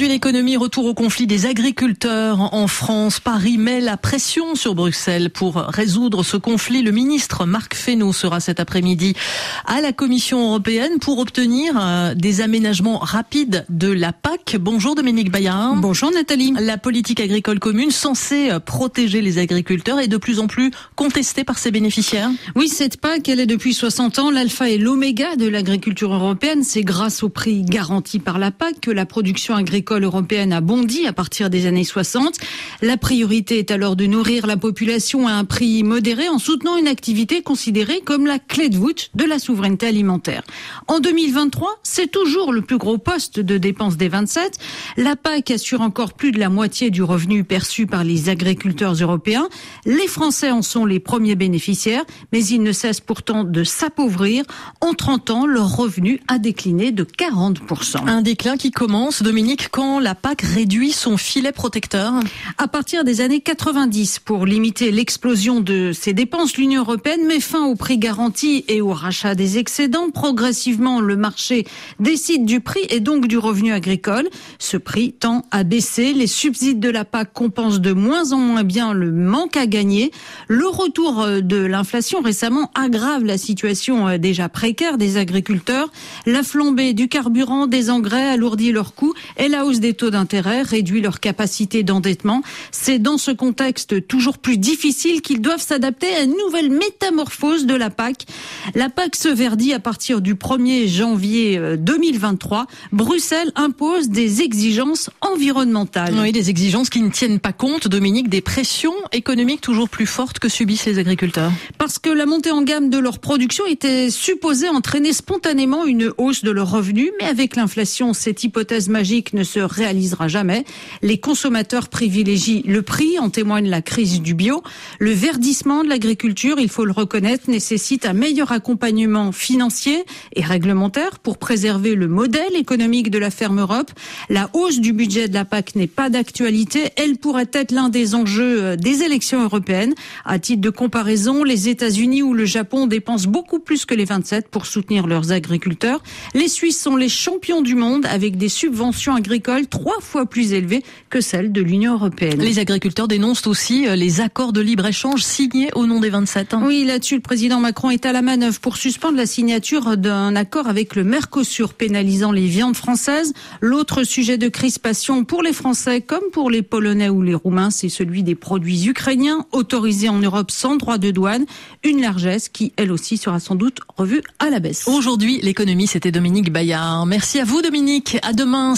Aujourd'hui, l'économie, retour au conflit des agriculteurs en France. Paris met la pression sur Bruxelles pour résoudre ce conflit. Le ministre Marc Fesneau sera cet après-midi à la Commission européenne pour obtenir euh, des aménagements rapides de la PAC. Bonjour Dominique Bayard. Bonjour Nathalie. La politique agricole commune censée euh, protéger les agriculteurs est de plus en plus contestée par ses bénéficiaires. Oui, cette PAC, elle est depuis 60 ans l'alpha et l'oméga de l'agriculture européenne. C'est grâce au prix garanti par la PAC que la production agricole européenne a bondi à partir des années 60. La priorité est alors de nourrir la population à un prix modéré en soutenant une activité considérée comme la clé de voûte de la souveraineté alimentaire. En 2023, c'est toujours le plus gros poste de dépenses des 27. La PAC assure encore plus de la moitié du revenu perçu par les agriculteurs européens. Les Français en sont les premiers bénéficiaires, mais ils ne cessent pourtant de s'appauvrir. En 30 ans, leur revenu a décliné de 40%. Un déclin qui commence, Dominique, la PAC réduit son filet protecteur À partir des années 90, pour limiter l'explosion de ses dépenses, l'Union européenne met fin au prix garanti et au rachat des excédents. Progressivement, le marché décide du prix et donc du revenu agricole. Ce prix tend à baisser. Les subsides de la PAC compensent de moins en moins bien le manque à gagner. Le retour euh, de l'inflation récemment aggrave la situation euh, déjà précaire des agriculteurs. La flambée du carburant, des engrais alourdit leurs coûts et la hausse des taux d'intérêt réduit leur capacité d'endettement. C'est dans ce contexte toujours plus difficile qu'ils doivent s'adapter à une nouvelle métamorphose de la PAC. La PAC se verdit à partir du 1er janvier 2023. Bruxelles impose des exigences environnementales. Oui, des exigences qui ne tiennent pas compte, Dominique, des pressions économiques toujours plus fortes que subissent les agriculteurs. Parce que la montée en gamme de leur production était supposée entraîner spontanément une hausse de leurs revenus, mais avec l'inflation, cette hypothèse magique ne se réalisera jamais. Les consommateurs privilégient le prix, en témoigne la crise du bio. Le verdissement de l'agriculture, il faut le reconnaître, nécessite un meilleur accompagnement financier et réglementaire pour préserver le modèle économique de la ferme Europe. La hausse du budget de la PAC n'est pas d'actualité. Elle pourrait être l'un des enjeux euh, des élections européennes. À titre de comparaison, les États-Unis ou le Japon dépensent beaucoup plus que les 27 pour soutenir leurs agriculteurs. Les Suisses sont les champions du monde avec des subventions agricoles trois fois plus élevées que celles de l'Union européenne. Les agriculteurs dénoncent aussi euh, les accords de libre-échange signés au nom des 27. Hein. Oui, là-dessus, le président Macron est à la manœuvre pour suspendre la signature d'un accord avec le Mercosur pénalisant les viandes françaises. L'autre sujet de crispation pour les Français comme pour les Polonais ou les Roumains, c'est celui des produits ukrainiens autorisés en Europe sans droit de douane. Une largesse qui, elle aussi, sera sans doute revue à la baisse. Aujourd'hui, l'économie, c'était Dominique Bayard. Merci à vous, Dominique. À demain.